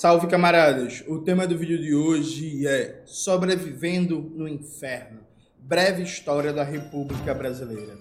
Salve camaradas! O tema do vídeo de hoje é Sobrevivendo no Inferno Breve História da República Brasileira.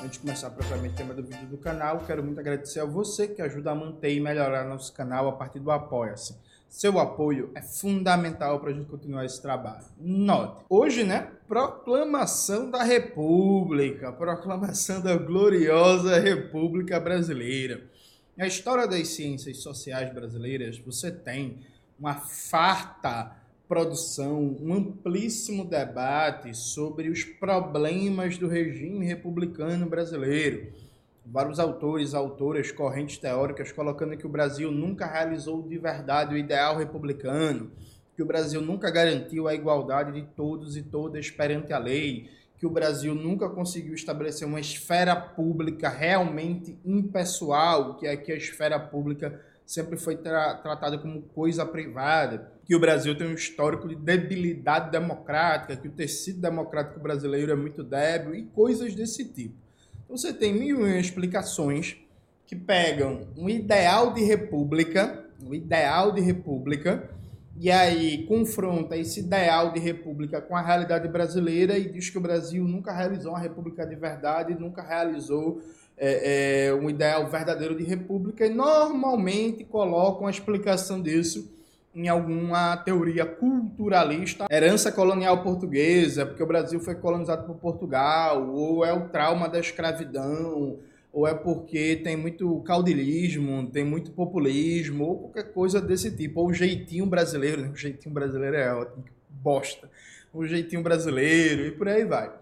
Antes de começar propriamente o tema do vídeo do canal, quero muito agradecer a você que ajuda a manter e melhorar nosso canal a partir do Apoia-se. Seu apoio é fundamental para a gente continuar esse trabalho. Note, hoje, né? Proclamação da República, proclamação da gloriosa República Brasileira. Na história das ciências sociais brasileiras, você tem uma farta produção, um amplíssimo debate sobre os problemas do regime republicano brasileiro vários autores, autoras, correntes teóricas colocando que o Brasil nunca realizou de verdade o ideal republicano, que o Brasil nunca garantiu a igualdade de todos e todas perante a lei, que o Brasil nunca conseguiu estabelecer uma esfera pública realmente impessoal, que é que a esfera pública sempre foi tra tratada como coisa privada, que o Brasil tem um histórico de debilidade democrática, que o tecido democrático brasileiro é muito débil e coisas desse tipo. Você tem mil explicações que pegam um ideal de república, um ideal de república, e aí confronta esse ideal de república com a realidade brasileira e diz que o Brasil nunca realizou uma república de verdade, nunca realizou é, é, um ideal verdadeiro de república, e normalmente colocam a explicação disso em alguma teoria culturalista, herança colonial portuguesa, porque o Brasil foi colonizado por Portugal, ou é o trauma da escravidão, ou é porque tem muito caudilismo, tem muito populismo, ou qualquer coisa desse tipo, ou o jeitinho brasileiro, né? o jeitinho brasileiro é ótimo, bosta, o jeitinho brasileiro, e por aí vai.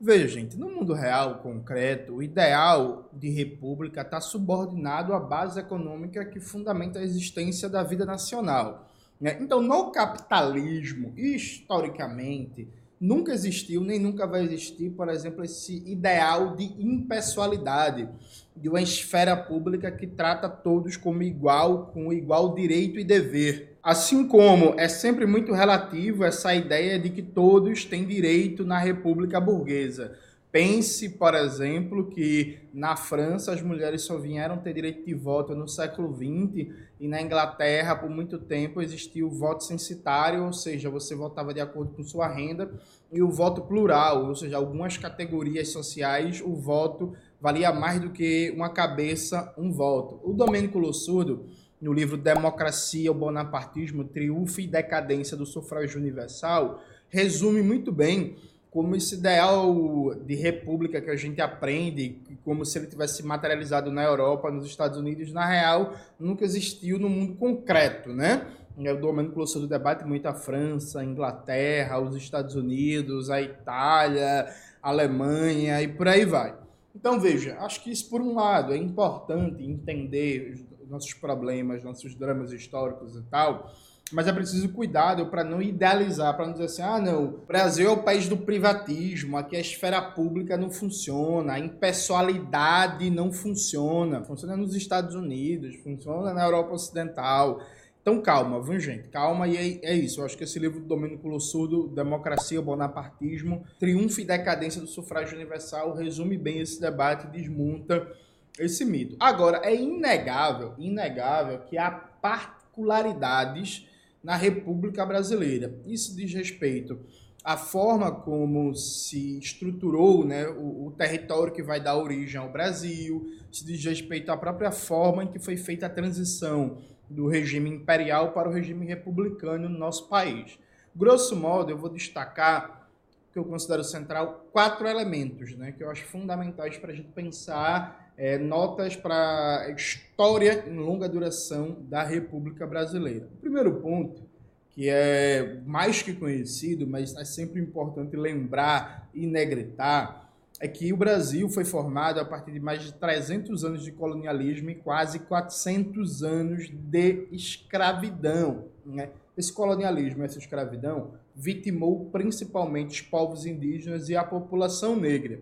Veja, gente, no mundo real, concreto, o ideal de república está subordinado à base econômica que fundamenta a existência da vida nacional. Né? Então, no capitalismo, historicamente, nunca existiu nem nunca vai existir, por exemplo, esse ideal de impessoalidade, de uma esfera pública que trata todos como igual, com igual direito e dever. Assim como é sempre muito relativo essa ideia de que todos têm direito na república burguesa. Pense, por exemplo, que na França as mulheres só vieram ter direito de voto no século XX e na Inglaterra, por muito tempo, existiu o voto censitário, ou seja, você votava de acordo com sua renda, e o voto plural, ou seja, algumas categorias sociais o voto valia mais do que uma cabeça, um voto. O Domênico Lossurdo, no livro Democracia, o Bonapartismo, Triunfo e Decadência do Sufrágio Universal, resume muito bem como esse ideal de república que a gente aprende, como se ele tivesse materializado na Europa, nos Estados Unidos, na real, nunca existiu no mundo concreto, né? O Domênico colocou do debate muito a França, a Inglaterra, os Estados Unidos, a Itália, a Alemanha e por aí vai. Então, veja, acho que isso, por um lado, é importante entender os nossos problemas, nossos dramas históricos e tal, mas é preciso cuidado para não idealizar, para não dizer assim, ah, não, o Brasil é o país do privatismo, aqui a esfera pública não funciona, a impessoalidade não funciona, funciona nos Estados Unidos, funciona na Europa Ocidental. Então calma, viu gente? Calma e é, é isso. Eu acho que esse livro do Domênico Lossurdo, Democracia, Bonapartismo, Triunfo e Decadência do Sufrágio Universal, resume bem esse debate e desmonta esse mito. Agora, é inegável, inegável que há particularidades na República Brasileira. Isso diz respeito à forma como se estruturou né, o, o, território que vai dar origem ao Brasil, isso diz respeito à própria forma em que foi feita a transição do regime imperial para o regime republicano no nosso país. Grosso modo, eu vou destacar que eu considero central quatro elementos né, que eu acho fundamentais para a gente pensar é, notas para história em longa duração da República Brasileira. O primeiro ponto, que é mais que conhecido, mas é sempre importante lembrar e negritar, é que o Brasil foi formado a partir de mais de 300 anos de colonialismo e quase 400 anos de escravidão. Né? Esse colonialismo, essa escravidão, vitimou principalmente os povos indígenas e a população negra.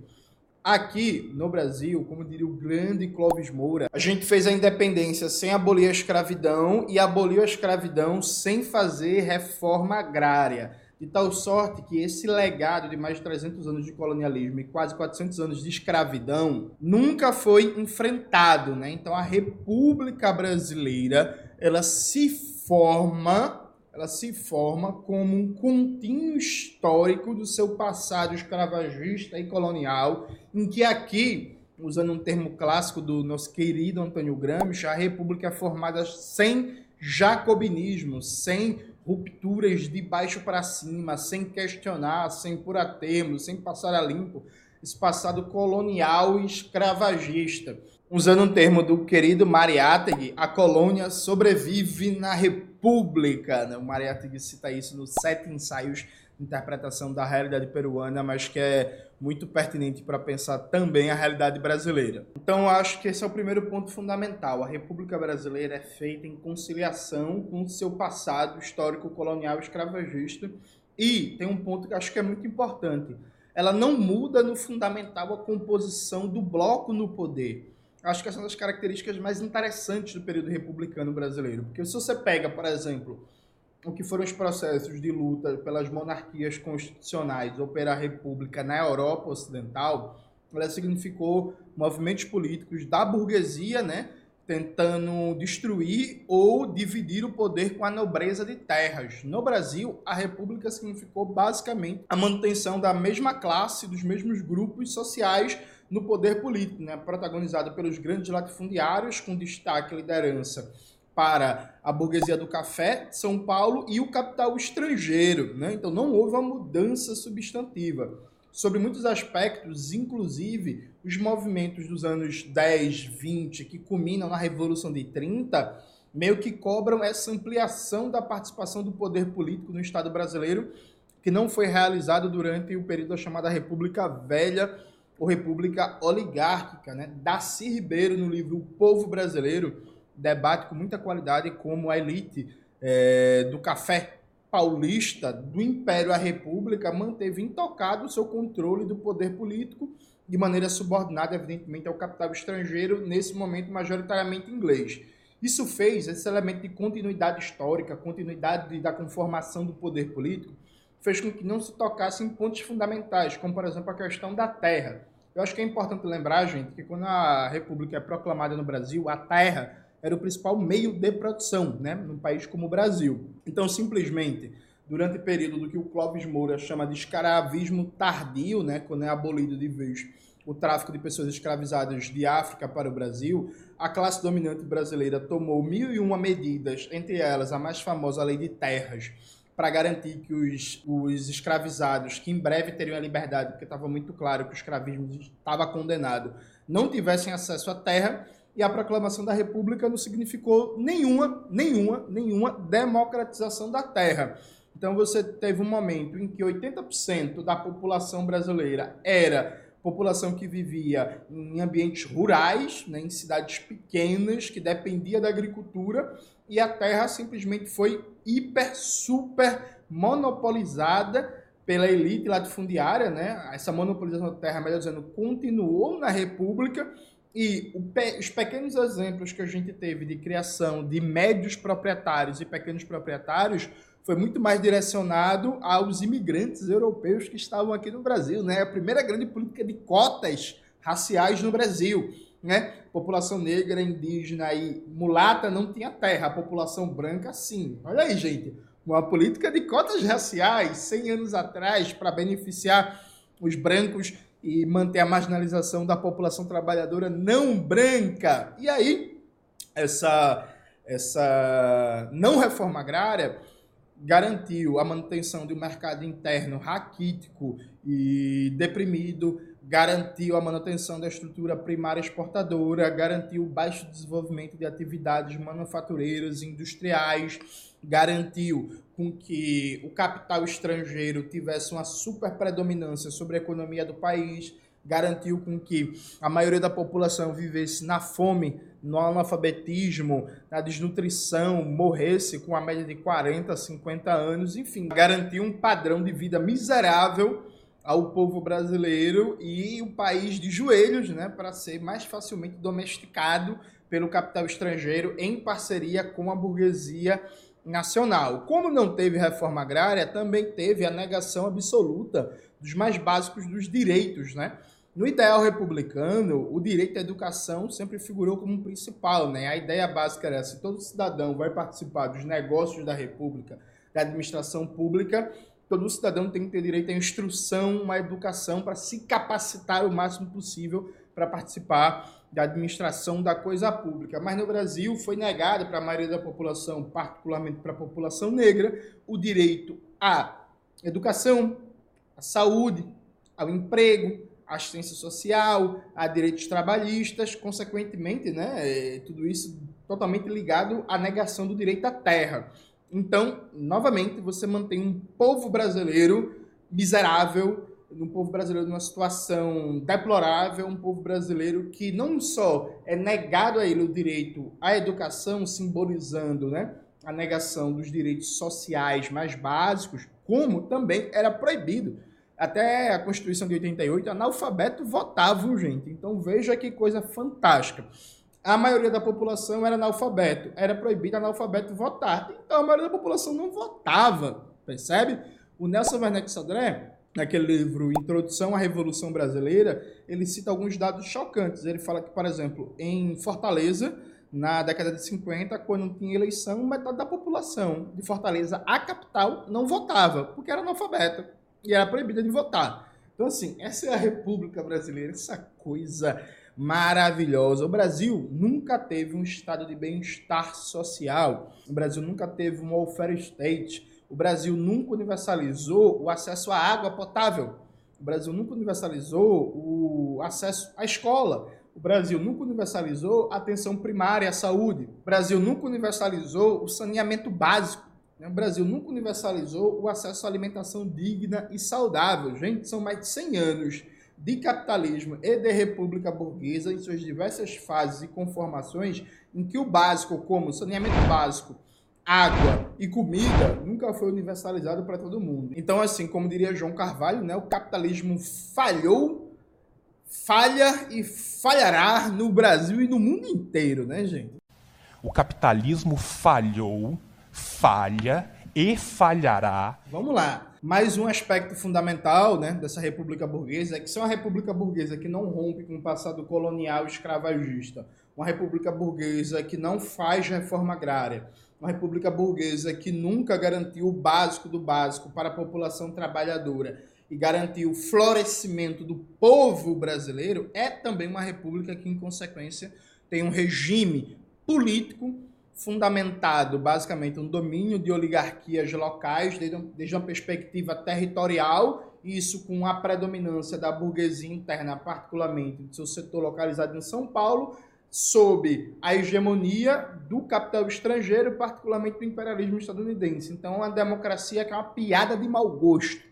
Aqui no Brasil, como diria o grande Clóvis Moura, a gente fez a independência sem abolir a escravidão e aboliu a escravidão sem fazer reforma agrária. de tal sorte que esse legado de mais de 300 anos de colonialismo e quase 400 anos de escravidão nunca foi enfrentado, né? Então a República Brasileira, ela se forma ela se forma como um contínuo histórico do seu passado escravagista e colonial, em que aqui, usando um termo clássico do nosso querido Antônio Gramsci, a República é formada sem jacobinismo, sem rupturas de baixo para cima, sem questionar, sem pôr a termo, sem passar a limpo esse passado colonial e escravagista. Usando um termo do querido Mariátegui, a colônia sobrevive na república. Né? O Mariátegui cita isso nos sete ensaios de interpretação da realidade peruana, mas que é muito pertinente para pensar também a realidade brasileira. Então, acho que esse é o primeiro ponto fundamental. A República Brasileira é feita em conciliação com o seu passado histórico colonial escravagista. E tem um ponto que acho que é muito importante. Ela não muda no fundamental a composição do bloco no poder acho que essa é uma das características mais interessantes do período republicano brasileiro. Porque se você pega, por exemplo, o que foram os processos de luta pelas monarquias constitucionais ou pela república na Europa Ocidental, ela significou movimentos políticos da burguesia, né, tentando destruir ou dividir o poder com a nobreza de terras. No Brasil, a república significou basicamente a manutenção da mesma classe, dos mesmos grupos sociais no poder político, né? protagonizada pelos grandes latifundiários, com destaque e liderança para a burguesia do café, São Paulo e o capital estrangeiro. Né? Então não houve uma mudança substantiva. Sobre muitos aspectos, inclusive os movimentos dos anos 10, 20, que culminam na Revolução de 30, meio que cobram essa ampliação da participação do poder político no Estado brasileiro, que não foi realizado durante o período da chamada República Velha ou república oligárquica. Né? Daci Ribeiro, no livro O Povo Brasileiro, debate com muita qualidade como a elite é, do café paulista, do Império à República, manteve intocado o seu controle do poder político de maneira subordinada, evidentemente, ao capital estrangeiro, nesse momento majoritariamente inglês. Isso fez esse elemento de continuidade histórica, continuidade da conformação do poder político, fez com que não se tocasse em pontos fundamentais, como, por exemplo, a questão da terra. Eu acho que é importante lembrar, gente, que quando a República é proclamada no Brasil, a terra era o principal meio de produção, né, num país como o Brasil. Então, simplesmente, durante o período do que o Clóvis Moura chama de escravismo tardio, né, quando é abolido de vez o tráfico de pessoas escravizadas de África para o Brasil, a classe dominante brasileira tomou mil e uma medidas, entre elas a mais famosa Lei de Terras, para garantir que os, os escravizados, que em breve teriam a liberdade, porque estava muito claro que o escravismo estava condenado, não tivessem acesso à terra, e a proclamação da República não significou nenhuma, nenhuma, nenhuma democratização da terra. Então você teve um momento em que 80% da população brasileira era população que vivia em ambientes rurais, né, em cidades pequenas, que dependia da agricultura, e a terra simplesmente foi hiper, super monopolizada pela elite latifundiária, né? Essa monopolização da terra, melhor dizendo, continuou na República e os pequenos exemplos que a gente teve de criação de médios proprietários e pequenos proprietários foi muito mais direcionado aos imigrantes europeus que estavam aqui no Brasil, né? A primeira grande política de cotas raciais no Brasil, né? População negra, indígena e mulata não tinha terra, a população branca sim. Olha aí, gente, uma política de cotas raciais 100 anos atrás para beneficiar os brancos e manter a marginalização da população trabalhadora não branca. E aí, essa essa não reforma agrária garantiu a manutenção de um mercado interno raquítico e deprimido, garantiu a manutenção da estrutura primária exportadora, garantiu o baixo desenvolvimento de atividades manufatureiras e industriais, garantiu com que o capital estrangeiro tivesse uma super predominância sobre a economia do país, garantiu com que a maioria da população vivesse na fome, no analfabetismo, na desnutrição, morresse com a média de 40, 50 anos, enfim, garantiu um padrão de vida miserável ao povo brasileiro e o país de joelhos, né, para ser mais facilmente domesticado pelo capital estrangeiro em parceria com a burguesia nacional. Como não teve reforma agrária, também teve a negação absoluta dos mais básicos dos direitos, né? No ideal republicano, o direito à educação sempre figurou como principal, né? A ideia básica era se todo cidadão vai participar dos negócios da república, da administração pública, todo cidadão tem que ter direito à instrução, à educação para se capacitar o máximo possível para participar da administração da coisa pública. Mas no Brasil foi negado para a maioria da população, particularmente para a população negra, o direito à educação, à saúde, ao emprego, à assistência social, a direitos trabalhistas, consequentemente, né, é, tudo isso totalmente ligado à negação do direito à terra. Então, novamente, você mantém um povo brasileiro miserável, um povo brasileiro numa situação deplorável, um povo brasileiro que não só é negado a ele o direito à educação, simbolizando né, a negação dos direitos sociais mais básicos, como também era proibido. Até a Constituição de 88, analfabeto votavam, gente. Então veja que coisa fantástica. A maioria da população era analfabeto, era proibido analfabeto votar. Então a maioria da população não votava, percebe? O Nelson Werneck Sodré naquele livro Introdução à Revolução Brasileira, ele cita alguns dados chocantes. Ele fala que, por exemplo, em Fortaleza, na década de 50, quando tinha eleição, metade da população de Fortaleza, a capital, não votava, porque era analfabeta e era proibida de votar. Então, assim, essa é a República Brasileira, essa coisa maravilhosa. O Brasil nunca teve um estado de bem-estar social. O Brasil nunca teve um welfare state o Brasil nunca universalizou o acesso à água potável. O Brasil nunca universalizou o acesso à escola. O Brasil nunca universalizou a atenção primária à saúde. O Brasil nunca universalizou o saneamento básico. O Brasil nunca universalizou o acesso à alimentação digna e saudável. Gente, são mais de 100 anos de capitalismo e de república burguesa em suas diversas fases e conformações em que o básico, como saneamento básico, água e comida nunca foi universalizado para todo mundo. Então, assim, como diria João Carvalho, né, o capitalismo falhou, falha e falhará no Brasil e no mundo inteiro, né, gente? O capitalismo falhou, falha e falhará. Vamos lá. Mais um aspecto fundamental né, dessa república burguesa é que se é uma república burguesa que não rompe com o passado colonial escravagista, uma república burguesa que não faz reforma agrária, uma república burguesa que nunca garantiu o básico do básico para a população trabalhadora e garantiu o florescimento do povo brasileiro, é também uma república que, em consequência, tem um regime político fundamentado basicamente no domínio de oligarquias locais, desde, desde uma perspectiva territorial, isso com a predominância da burguesia interna, particularmente do seu setor localizado em São Paulo, sob a hegemonia do capital estrangeiro, particularmente do imperialismo estadunidense. Então, uma democracia que é uma piada de mau gosto.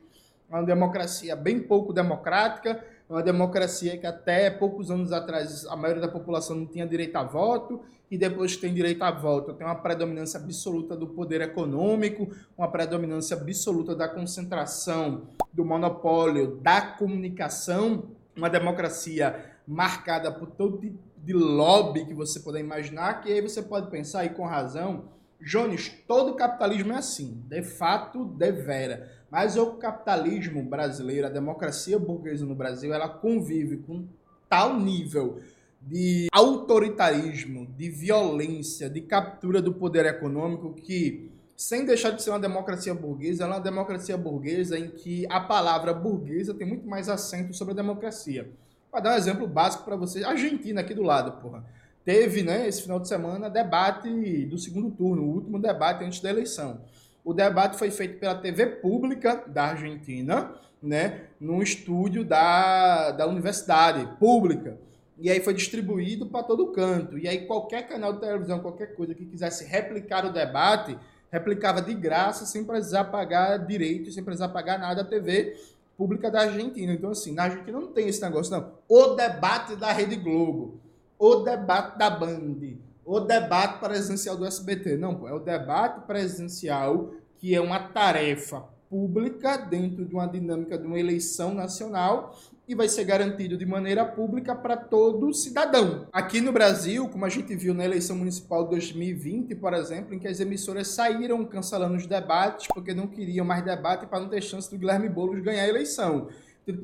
Uma democracia bem pouco democrática, é uma democracia que até poucos anos atrás a maioria da população não tinha direito a voto, e depois tem direito a voto tem uma predominância absoluta do poder econômico, uma predominância absoluta da concentração, do monopólio, da comunicação, uma democracia marcada por todo de lobby que você puder imaginar, que aí você pode pensar, e com razão, Jones, todo capitalismo é assim, de fato, de vera. Mas o capitalismo brasileiro, a democracia burguesa no Brasil, ela convive com tal nível de autoritarismo, de violência, de captura do poder econômico que, sem deixar de ser uma democracia burguesa, é uma democracia burguesa em que a palavra burguesa tem muito mais acento sobre a democracia. Para dar um exemplo básico para vocês, Argentina aqui do lado, porra. Teve, né, esse final de semana, debate do segundo turno, o último debate antes da eleição. O debate foi feito pela TV pública da Argentina, né, num estúdio da, da universidade pública. E aí foi distribuído para todo canto. E aí qualquer canal de televisão, qualquer coisa que quisesse replicar o debate, replicava de graça, sem precisar pagar direitos, sem precisar pagar nada à TV pública da Argentina. Então, assim, na Argentina não tem esse negócio, não. O debate da Rede Globo, o debate da Band, o debate presidencial do SBT. Não, pô, é o debate presidencial que é uma tarefa pública dentro de uma dinâmica de uma eleição nacional e vai ser garantido de maneira pública para todo cidadão. Aqui no Brasil, como a gente viu na eleição municipal de 2020, por exemplo, em que as emissoras saíram cancelando os debates porque não queriam mais debate para não ter chance do Guilherme Boulos ganhar a eleição.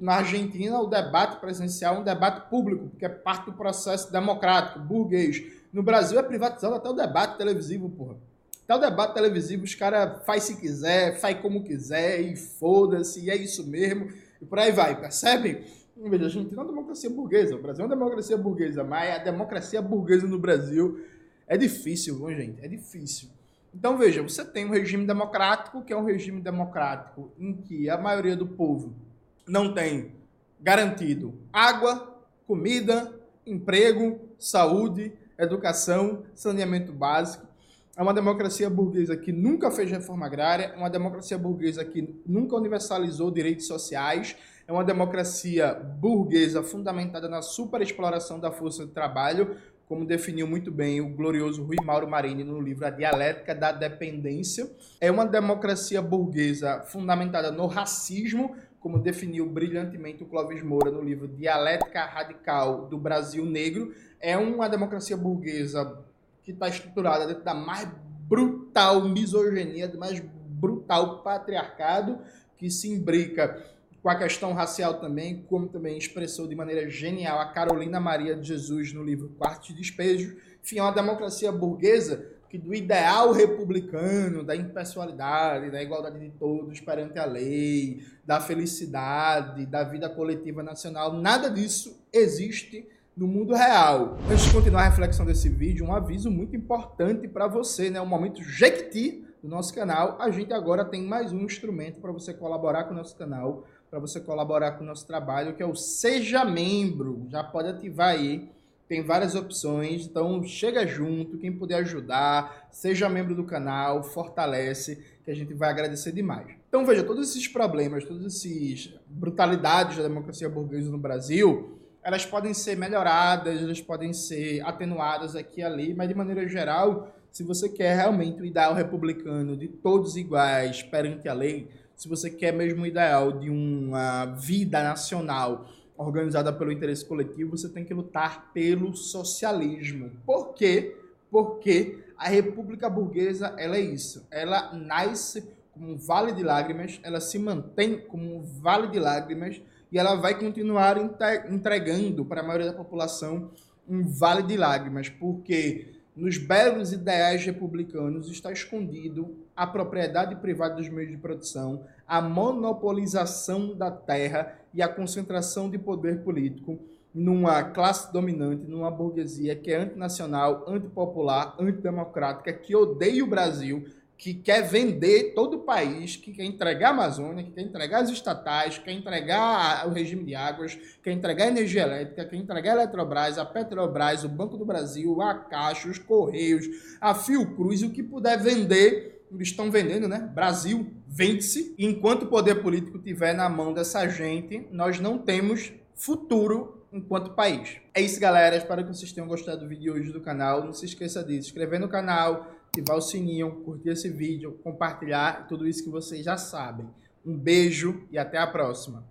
Na Argentina, o debate presidencial é um debate público, porque é parte do processo democrático, burguês. No Brasil é privatizado até o debate televisivo, porra. Até o debate televisivo, os caras faz se quiser, faz como quiser, e foda-se, e é isso mesmo e por aí vai, percebem? Veja, a gente não é uma democracia burguesa, o Brasil é uma democracia burguesa, mas a democracia burguesa no Brasil é difícil, viu, gente? É difícil. Então, veja, você tem um regime democrático, que é um regime democrático em que a maioria do povo não tem garantido água, comida, emprego, saúde, educação, saneamento básico. É uma democracia burguesa que nunca fez reforma agrária, é uma democracia burguesa que nunca universalizou direitos sociais, é uma democracia burguesa fundamentada na superexploração da força de trabalho, como definiu muito bem o glorioso Rui Mauro Marini no livro A Dialética da Dependência. É uma democracia burguesa fundamentada no racismo, como definiu brilhantemente o Clóvis Moura no livro Dialética Radical do Brasil Negro. É uma democracia burguesa que está estruturada dentro da mais brutal misoginia, do mais brutal patriarcado, que se imbrica com a questão racial também, como também expressou de maneira genial a Carolina Maria de Jesus no livro Quarto de Despejo. Enfim, é uma democracia burguesa que do ideal republicano, da impessoalidade, da igualdade de todos perante a lei, da felicidade, da vida coletiva nacional, nada disso existe no mundo real. Antes de continuar a reflexão desse vídeo, um aviso muito importante para você, né? Um momento Jequiti do nosso canal. A gente agora tem mais um instrumento para você colaborar com o nosso canal, para você colaborar com o nosso trabalho, que é o Seja Membro. Já pode ativar aí. Tem várias opções, então chega junto, quem puder ajudar, seja membro do canal, fortalece, que a gente vai agradecer demais. Então veja, todos esses problemas, todas essas brutalidades da democracia burguesa no Brasil, elas podem ser melhoradas, elas podem ser atenuadas aqui e ali, mas de maneira geral, se você quer realmente o ideal republicano de todos iguais perante a lei, se você quer mesmo o ideal de uma vida nacional organizada pelo interesse coletivo, você tem que lutar pelo socialismo. Por quê? Porque a República Burguesa ela é isso. Ela nasce como um vale de lágrimas, ela se mantém como um vale de lágrimas e ela vai continuar entregando para a maioria da população um vale de lágrimas, porque nos belos ideais republicanos está escondido a propriedade privada dos meios de produção, a monopolização da terra e a concentração de poder político numa classe dominante, numa burguesia que é antinacional, antipopular, antidemocrática, que odeia o Brasil, que quer vender todo o país, que quer entregar a Amazônia, que quer entregar as estatais, quer entregar o regime de águas, quer entregar a energia elétrica, quer entregar a Eletrobras, a Petrobras, o Banco do Brasil, a Caixa, os Correios, a Fiocruz, o que puder vender, eles estão vendendo, né? Brasil, vende-se. Enquanto o poder político estiver na mão dessa gente, nós não temos futuro enquanto país. É isso, galera. Espero que vocês tenham gostado do vídeo hoje do canal. Não se esqueça de se inscrever no canal, ativar o sininho, curtir esse vídeo, compartilhar tudo isso que vocês já sabem. Um beijo e até a próxima.